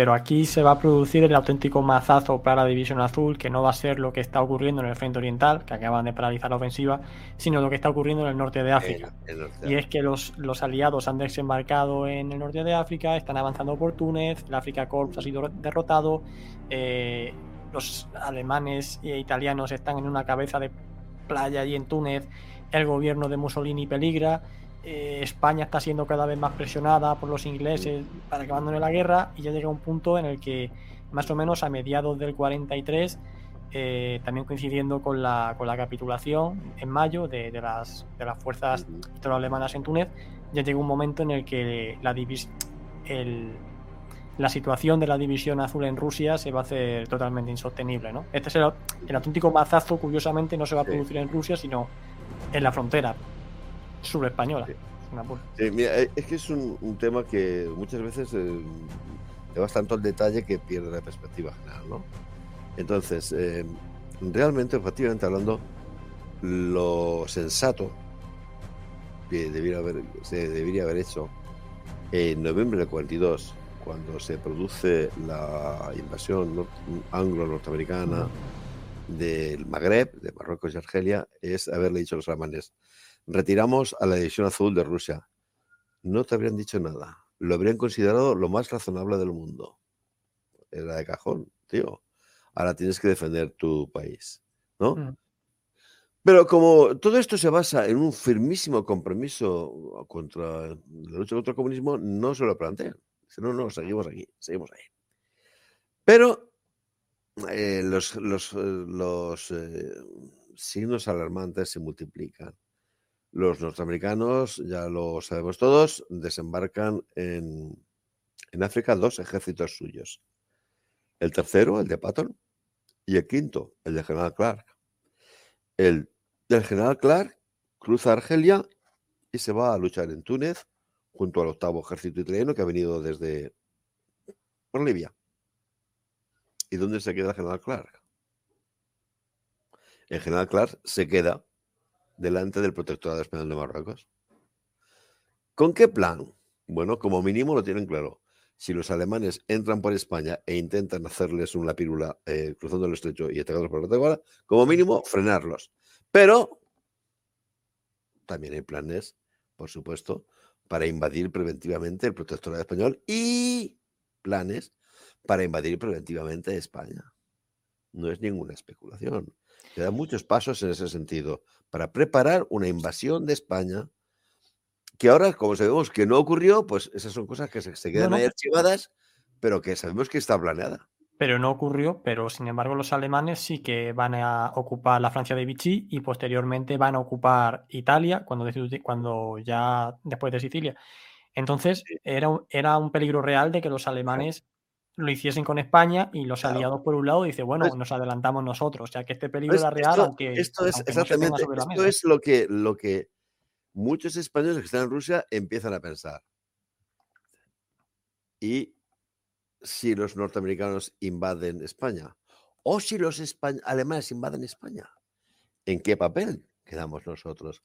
Pero aquí se va a producir el auténtico mazazo para la División Azul, que no va a ser lo que está ocurriendo en el frente oriental, que acaban de paralizar la ofensiva, sino lo que está ocurriendo en el norte de África. y es que los, los, aliados han desembarcado en el norte de África, están avanzando por Túnez, el Africa Corps ha sido derrotado, eh, los alemanes e italianos están en una cabeza de playa allí en Túnez, el gobierno de Mussolini peligra eh, España está siendo cada vez más presionada por los ingleses para que abandone la guerra y ya llega un punto en el que más o menos a mediados del 43, eh, también coincidiendo con la, con la capitulación en mayo de, las, de las fuerzas alemanas en Túnez, ya llega un momento en el que la, el, la situación de la división azul en Rusia se va a hacer totalmente insostenible. ¿no? Este es el, auténtico mazazo, curiosamente, no se va a producir en Rusia, sino en la frontera española. Eh, es que es un, tema que muchas veces eh, te vas tanto al detalle que pierde la perspectiva general, ¿no? Entonces, eh, realmente, efectivamente hablando, lo sensato que debiera haber, se debería haber hecho en noviembre del 42, cuando se produce la invasión anglo-norteamericana del Magreb, de Marruecos y Argelia, es haberle dicho a los alemanes, retiramos a la División Azul de Rusia. No te habrían dicho nada. Lo habrían considerado lo más razonable del mundo. Era de cajón, tío. Ahora tienes que defender tu país, ¿no? Mm. Pero como todo esto se basa en un firmísimo compromiso contra la lucha contra el comunismo, no se lo plantean. No, no, seguimos aquí, seguimos ahí. Pero eh, los, los, eh, signos alarmantes se multiplican. Los norteamericanos, ya lo sabemos todos, desembarcan en, África dos ejércitos suyos. El tercero, el de Patton, y el quinto, el de General Clark. El del General Clark cruza Argelia y se va a luchar en Túnez junto al octavo ejército italiano que ha venido desde por Libia. ¿Y dónde se queda el General Clark? El General Clark se queda delante del protectorado español de Marruecos. ¿Con qué plan? Bueno, como mínimo lo tienen claro. Si los alemanes entran por España e intentan hacerles una pírula eh, cruzando el estrecho y atacarlos por la Guadalajara, como mínimo frenarlos. Pero también hay planes, por supuesto, para invadir preventivamente el protectorado español y planes para invadir preventivamente España. No es ninguna especulación. Quedan muchos pasos en ese sentido para preparar una invasión de España que ahora, como sabemos que no ocurrió, pues esas son cosas que se, quedan ahí archivadas, pero que sabemos que está planeada. Pero no ocurrió, pero sin embargo los alemanes sí que van a ocupar la Francia de Vichy y posteriormente van a ocupar Italia cuando, cuando ya después de Sicilia. Entonces era, era un peligro real de que los alemanes lo hiciesen con España y los aliados por un lado dice bueno, pues nos adelantamos nosotros, ya que este peligro era real, esto, aunque esto es exactamente, esto es lo que, lo que muchos españoles que están en Rusia empiezan a pensar. Y si los norteamericanos invaden España o si los alemanes invaden España, ¿en qué papel quedamos nosotros?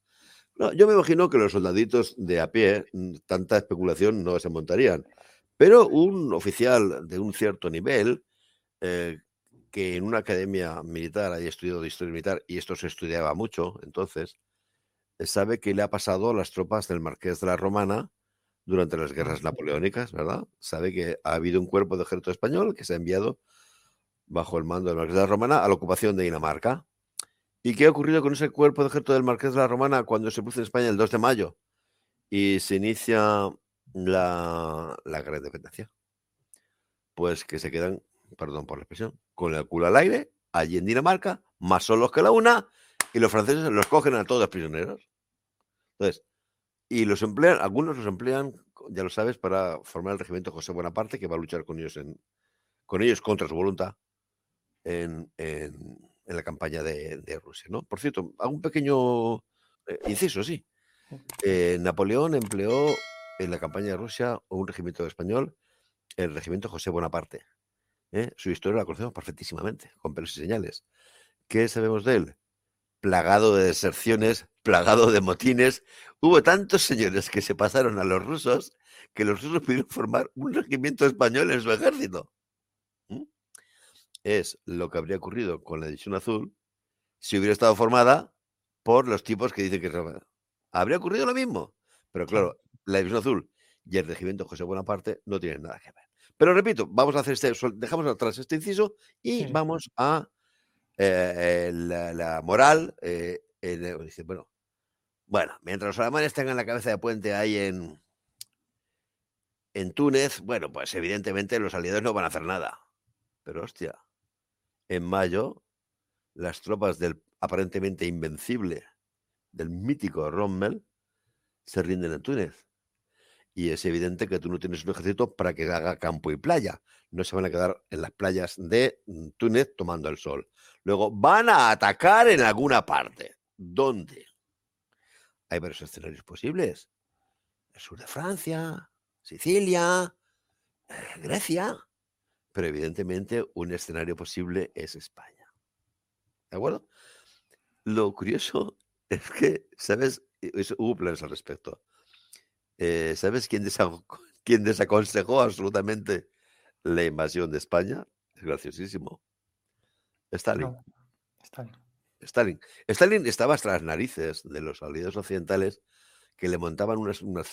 yo me imagino que los soldaditos de a pie, mm, tanta especulación no se montarían. Pero un oficial de un cierto nivel, eh, que en una academia militar haya estudiado de historia militar, y esto se estudiaba mucho entonces, eh, sabe que le ha pasado a las tropas del Marqués de la Romana durante las guerras napoleónicas, ¿verdad? Sabe que ha habido un cuerpo de ejército español que se ha enviado bajo el mando del Marqués de la Romana a la ocupación de Dinamarca. ¿Y qué ha ocurrido con ese cuerpo de ejército del Marqués de la Romana cuando se produce en España el 2 de mayo? Y se inicia la, la gran independencia. Pues que se quedan, perdón por la expresión, con el culo al aire, allí en Dinamarca, más solos que la una, y los franceses los cogen a todos prisioneros. Entonces, y los emplean, algunos los emplean, ya lo sabes, para formar el regimiento José Bonaparte, que va a luchar con ellos en, con ellos contra su voluntad en, en, la campaña de, de, Rusia. ¿no? Por cierto, hago un pequeño eh, inciso, sí. Eh, Napoleón empleó en la campaña de Rusia un regimiento español, el regimiento José Bonaparte. ¿eh? Su historia la conocemos perfectísimamente, con pelos y señales. ¿Qué sabemos de él? plagado de deserciones, plagado de motines. Hubo tantos señores que se pasaron a los rusos que los rusos pudieron formar un regimiento español en su ejército. ¿Mm? Es lo que habría ocurrido con la División Azul si hubiera estado formada por los tipos que dicen que habría ocurrido lo mismo. Pero claro, la División Azul y el regimiento José Bonaparte no tienen nada que ver. Pero repito, vamos a hacer este, dejamos atrás este inciso y vamos a eh, la, moral. Eh, bueno, bueno, mientras los alemanes tengan la cabeza de puente ahí en, en Túnez, bueno, pues evidentemente los aliados no van a hacer nada. Pero hostia, en mayo, las tropas del aparentemente invencible, del mítico Rommel, se rinden en Túnez. Y es evidente que tú no tienes un ejército para que haga campo y playa. No se van a quedar en las playas de mm, Túnez tomando el sol. Luego van a atacar en alguna parte. ¿Dónde? Hay varios escenarios posibles. El sur de Francia, Sicilia, eh, Grecia. Pero evidentemente un escenario posible es España. ¿De acuerdo? Lo curioso es que, ¿sabes? Hubo planes al respecto. Eh, ¿Sabes quién, quién desaconsejó absolutamente la invasión de España? Es graciosísimo. Stalin. Stalin. Stalin. estaba hasta las narices de los aliados occidentales que le montaban unas, unas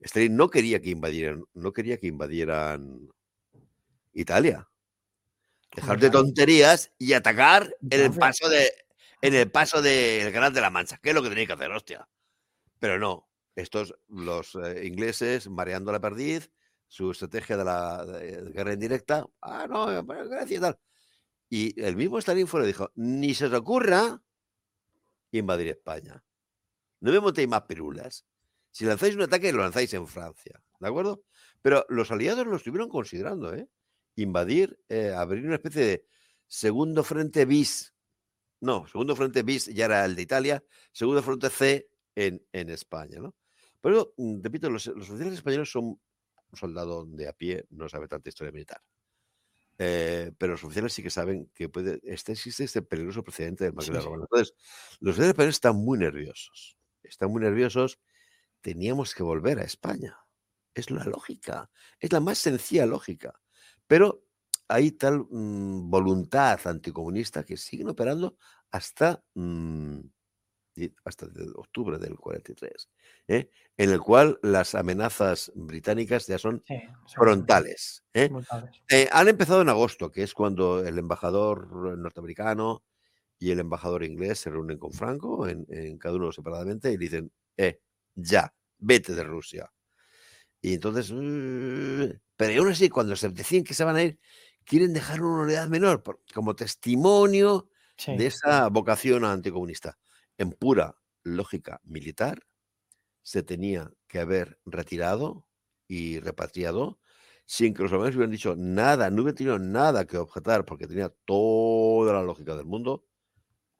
Stalin no quería que invadieran, no quería que invadieran Italia. Dejar de tonterías y atacar en el paso de en el paso del Canal de la Mancha, que es lo que tenía que hacer, hostia. Pero no, estos, los eh, ingleses, mareando la perdiz, su estrategia de la guerra indirecta, ah, no, gracias y tal. Y el mismo Stalin fue le dijo, ni se os ocurra invadir España. No me montéis más pirulas. Si lanzáis un ataque, lo lanzáis en Francia, ¿de acuerdo? Pero los aliados lo estuvieron considerando, ¿eh? Invadir, eh, abrir una especie de segundo frente bis. No, segundo frente bis ya era el de Italia, segundo frente C en, en España, ¿no? Pero, mm, repito, los, los oficiales españoles son un soldado de a pie, no sabe tanta historia militar. Eh, pero los oficiales sí que saben que puede, este, existe este peligroso precedente del Magdalena Romana. Entonces, los oficiales españoles están muy nerviosos. Están muy nerviosos. Teníamos que volver a España. Es la lógica. Es la más sencilla lógica. Pero hay tal mm, voluntad anticomunista que siguen operando hasta mm, hasta octubre del 43, ¿eh? en el cual las amenazas británicas ya son frontales. ¿eh? Eh, han empezado en agosto, que es cuando el embajador norteamericano y el embajador inglés se reúnen con Franco, en, cada uno separadamente, y dicen, eh, ya, vete de Rusia. Y entonces, pero aún así, cuando se deciden que se van a ir, quieren dejar una unidad menor como testimonio de esa vocación anticomunista en pura lógica militar, se tenía que haber retirado y repatriado sin que los alemanes hubieran dicho nada, no hubieran tenido nada que objetar, porque tenía toda la lógica del mundo.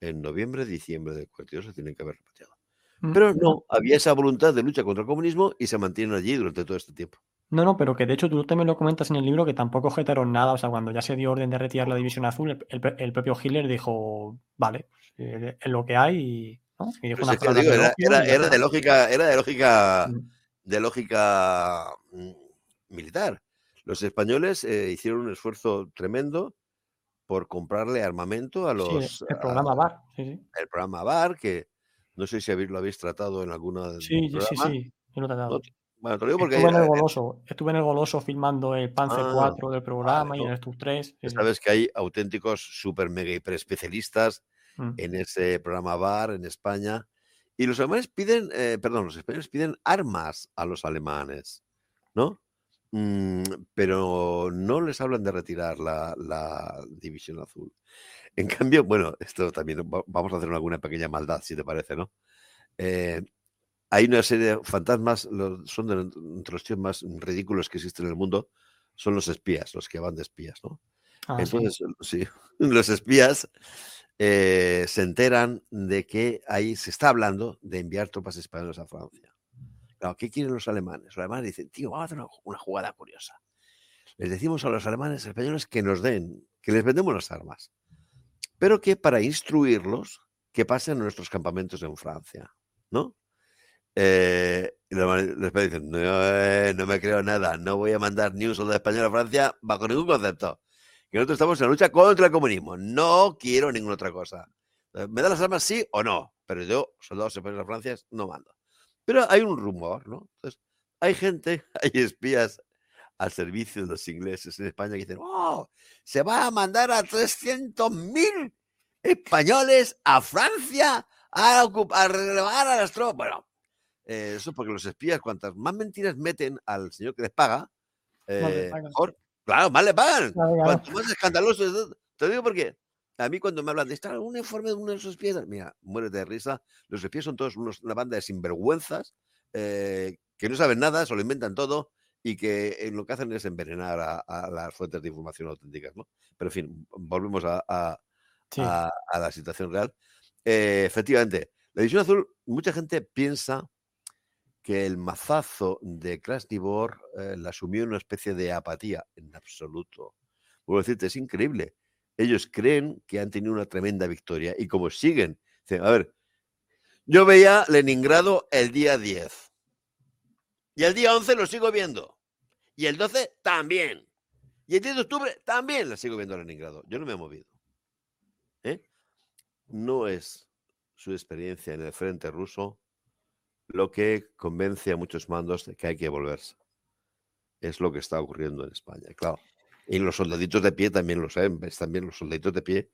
En noviembre, diciembre del 42 se tienen que haber repatriado. Pero no, había esa voluntad de lucha contra el comunismo y se mantienen allí durante todo este tiempo. No, no, pero que de hecho tú también lo comentas en el libro que tampoco objetaron nada. O sea, cuando ya se dio orden de retirar la división azul, el, propio Hitler dijo, vale, eh, es lo que hay y, ¿no? era, de lógica, era de lógica, mm. de lógica mm, militar. Los españoles eh, hicieron un esfuerzo tremendo por comprarle armamento a los. el programa BAR. El programa BAR, que no sé si lo habéis tratado en alguna. Sí, sí, sí, yo lo he tratado. Bueno, te lo digo porque estuve, en el Goloso, estuve en el Goloso filmando el Panzer 4 ah, del programa y en el TUF 3. Sabes que hay auténticos super mega hiper especialistas Mm. en ese programa VAR en España. Y los alemanes piden, eh, perdón, los españoles piden armas a los alemanes, ¿no? Mm, pero no les hablan de retirar la, división azul. En cambio, bueno, esto también vamos a hacer alguna pequeña maldad, si te parece, ¿no? Eh, hay una serie de fantasmas, son de, entre los tíos más ridículos que existen en el mundo, son los espías, los que van de espías, ¿no? Ah, Entonces, sí, los espías eh, se enteran de que ahí se está hablando de enviar tropas españolas a Francia. Claro, ¿qué quieren los alemanes? Los alemanes dicen, tío, vamos a hacer una, jugada curiosa. Les decimos a los alemanes españoles que nos den, que les vendemos las armas, pero que para instruirlos que pasa en nuestros campamentos en Francia, ¿no? Eh, y los dicen, eh, no, me creo nada, no voy a mandar ni un soldado español a Francia bajo ningún concepto. Nosotros estamos en la lucha contra el comunismo, no quiero ninguna otra cosa. Eh, ¿Me da las armas sí o no? Pero yo, soldados españoles a Francia, no mando. Pero hay un rumor, ¿no? Entonces, hay gente, hay espías al servicio de los ingleses en España que dicen, oh, se va a mandar a 300.000 españoles a Francia a, ocupar, a relevar a las tropas. Bueno, eh, eso porque los espías, cuantas más mentiras meten al señor que les paga, eh, mejor. Claro, más le pagan. Cuanto más escandaloso es. Te digo porque a mí cuando me hablan de estar un informe de uno de esos espías, mira, muérete de risa. Los espías son todos una banda de sinvergüenzas eh, que no saben nada, se lo inventan todo y que lo que hacen es envenenar a, las fuentes de información auténticas, ¿no? Pero en fin, volvemos a, a la situación real. efectivamente, la edición azul, mucha gente piensa que el mazazo de Krasnivor eh, la asumió en una especie de apatía, en absoluto. Vuelvo a decirte, es increíble. Ellos creen que han tenido una tremenda victoria y como siguen, a ver, yo veía Leningrado el día 10 y el día 11 lo sigo viendo y el 12 también y el 10 de octubre también la sigo viendo Leningrado. Yo no me he movido. ¿eh? No es su experiencia en el frente ruso lo que convence a muchos mandos de que hay que volverse. Es lo que está ocurriendo en España, claro. Y los soldaditos de pie también lo saben, también los soldaditos de pie,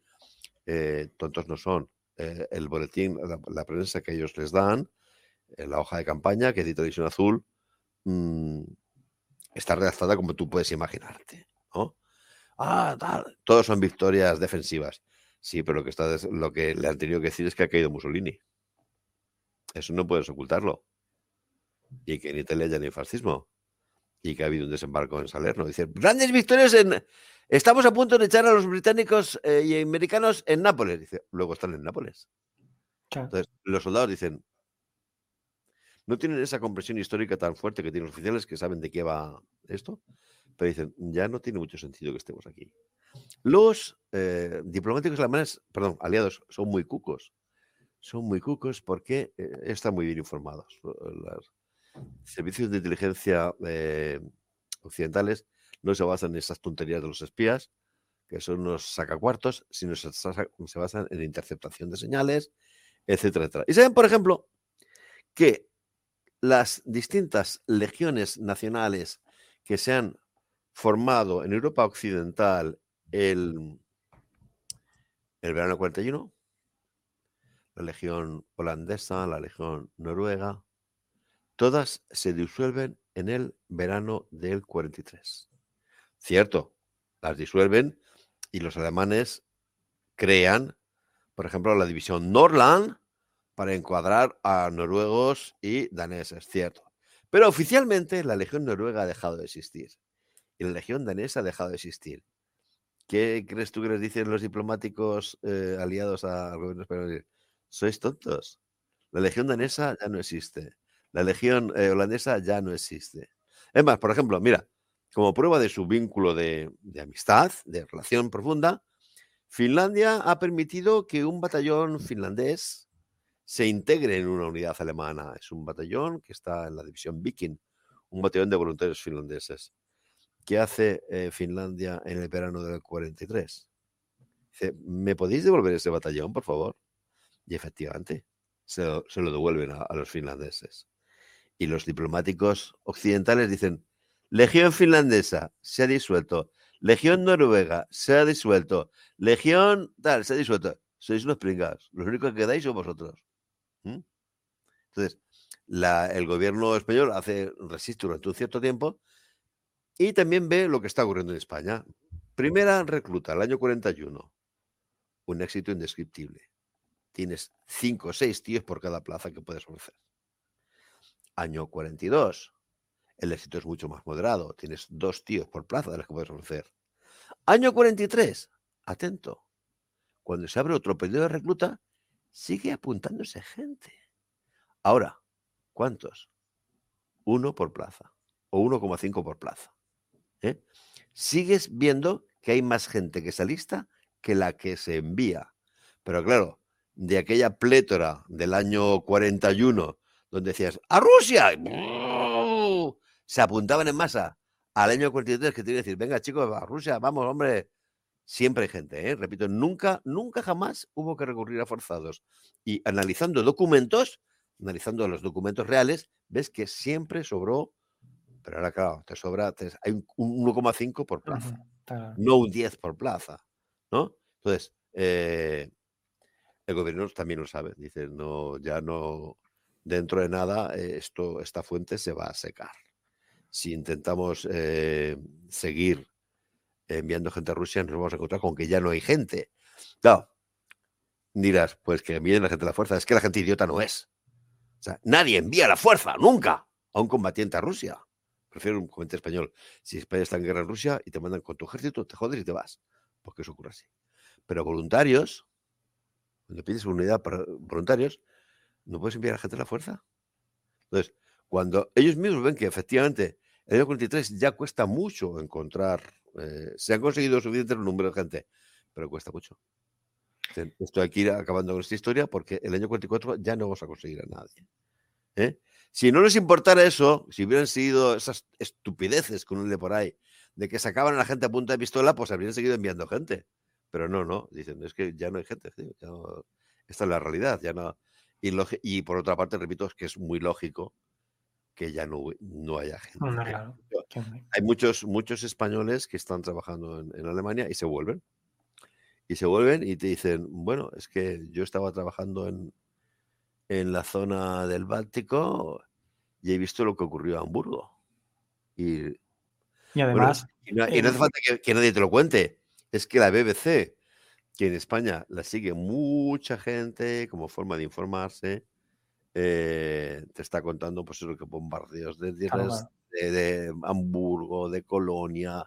eh, tontos no son. Eh, el boletín, la, prensa que ellos les dan, eh, la hoja de campaña que edita Edición Azul, mm, está redactada como tú puedes imaginarte. ¿no? Ah, tal. Todos son victorias defensivas. Sí, pero lo que, está, lo que le han tenido que decir es que ha caído Mussolini. Eso no puedes ocultarlo. Y que en Italia ya no hay fascismo. Y que ha habido un desembarco en Salerno. Dice, grandes victorias en... Estamos a punto de echar a los británicos eh, y americanos en Nápoles. Dice, luego están en Nápoles. Entonces, los soldados dicen, no tienen esa compresión histórica tan fuerte que tienen los oficiales que saben de qué va esto, pero dicen, ya no tiene mucho sentido que estemos aquí. Los eh, diplomáticos alemanes, perdón, aliados, son muy cucos son muy cucos porque eh, están muy bien informados. Los servicios de inteligencia eh, occidentales no se basan en esas tonterías de los espías, que son unos sacacuartos, sino se, se basan en interceptación de señales, etcétera, etcétera. Y saben, por ejemplo, que las distintas legiones nacionales que se han formado en Europa Occidental el, el verano 41 la Legión holandesa, la Legión noruega, todas se disuelven en el verano del 43. Cierto, las disuelven y los alemanes crean, por ejemplo, la división Norland para encuadrar a noruegos y daneses, cierto. Pero oficialmente la Legión noruega ha dejado de existir y la Legión danesa ha dejado de existir. ¿Qué crees tú que les dicen los diplomáticos eh, aliados al gobierno español? Sois tontos. La legión danesa ya no existe. La legión eh, holandesa ya no existe. Es más, por ejemplo, mira, como prueba de su vínculo de, amistad, de relación profunda, Finlandia ha permitido que un batallón finlandés se integre en una unidad alemana. Es un batallón que está en la división Viking, un batallón de voluntarios finlandeses. ¿Qué hace eh, Finlandia en el verano del 43? Dice, ¿me podéis devolver ese batallón, por favor? Y efectivamente, se lo, devuelven a, los finlandeses. Y los diplomáticos occidentales dicen, Legión finlandesa se ha disuelto, Legión noruega se ha disuelto, Legión tal se ha disuelto. Sois unos pringados. Los únicos que quedáis son vosotros. ¿Mm? Entonces, el gobierno español hace resiste durante un cierto tiempo y también ve lo que está ocurriendo en España. Primera recluta, el año 41. Un éxito indescriptible tienes cinco o seis tíos por cada plaza que puedes ofrecer. Año 42, el éxito es mucho más moderado, tienes dos tíos por plaza de los que puedes ofrecer. Año 43, atento, cuando se abre otro periodo de recluta, sigue apuntándose gente. Ahora, ¿cuántos? Uno por plaza o 1,5 por plaza. ¿eh? Sigues viendo que hay más gente que se alista que la que se envía. Pero claro, de aquella plétora del año 41, donde decías, ¡a Rusia! Se apuntaban en masa. Al año 43 que te iba a decir, venga chicos, a Rusia, vamos, hombre. Siempre hay gente, ¿eh? repito, nunca, nunca jamás hubo que recurrir a forzados. Y analizando documentos, analizando los documentos reales, ves que siempre sobró, pero ahora claro, te sobra, hay un 1,5 por plaza, no un 10 por plaza, ¿no? Entonces, eh, el gobierno también lo sabe, dice, no, ya no, dentro de nada, eh, esto, esta fuente se va a secar. Si intentamos eh, seguir enviando gente a Rusia, nos vamos a encontrar con que ya no hay gente. Claro, dirás, pues que envíen la gente a la fuerza, es que la gente idiota no es. O sea, nadie envía la fuerza, nunca, a un combatiente a Rusia. Prefiero un combatiente español. Si España está en guerra en Rusia y te mandan con tu ejército, te jodes y te vas. Porque eso ocurre así. Pero voluntarios, cuando pides unidad para voluntarios, no puedes enviar a gente a la fuerza. Entonces, cuando ellos mismos ven que efectivamente el año 43 ya cuesta mucho encontrar, eh, se han conseguido suficiente número de gente, pero cuesta mucho. Estoy aquí acabando con esta historia porque el año 44 ya no vamos a conseguir a nadie. ¿eh? Si no les importara eso, si hubieran seguido esas estupideces con un de por ahí, de que sacaban a la gente a punta de pistola, pues habrían seguido enviando gente. Pero no, no, dicen, es que ya no hay gente. esta es la realidad, ya no. Y, y, por otra parte, repito, es que es muy lógico que ya no, no haya gente. Hay muchos, muchos españoles que están trabajando en Alemania y se vuelven y se vuelven y te dicen, bueno, es que yo estaba trabajando en, en la zona del Báltico y he visto lo que ocurrió en Hamburgo. Y, y además... y, no, hace falta que, nadie te lo cuente. Es que la BBC, que en España la sigue mucha gente como forma de informarse, eh, te está contando pues eso que bombardeos de, de, de Hamburgo, de Colonia,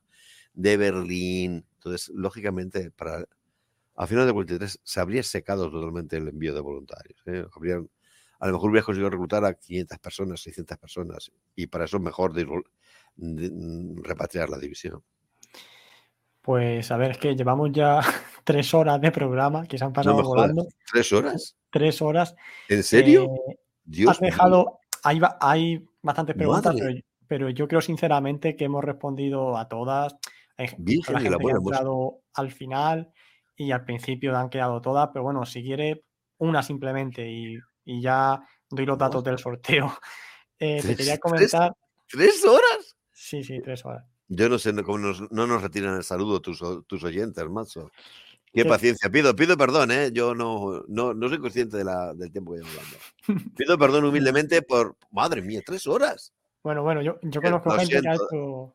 de Berlín. Entonces, lógicamente, para a final de 43 se habría secado totalmente el envío de voluntarios. ¿eh? Habrían, a lo mejor hubiera conseguido reclutar a 500 personas, 600 personas, y para eso es mejor mm, repatriar la división. Pues a ver, es que llevamos ya tres horas de programa que se han pasado volando. ¿Tres horas? Tres horas. ¿En serio? Eh, Dios has dejado, hay, hay, bastantes preguntas, pero, yo creo sinceramente que hemos respondido a todas. Hay Virgen la gente que ha entrado al final y al principio han quedado todas, pero bueno, si quiere una simplemente y, ya doy los datos del sorteo. Eh, te quería comentar. ¿Tres, horas? Sí, sí, tres horas. Yo no sé cómo nos, no nos retiran el saludo tus, tus oyentes, macho. Qué paciencia. Pido, pido perdón, ¿eh? Yo no, no, no soy consciente de la, del tiempo que llevo hablando. Pido perdón humildemente por. Madre mía, tres horas. Bueno, bueno, yo, yo conozco gente que ha hecho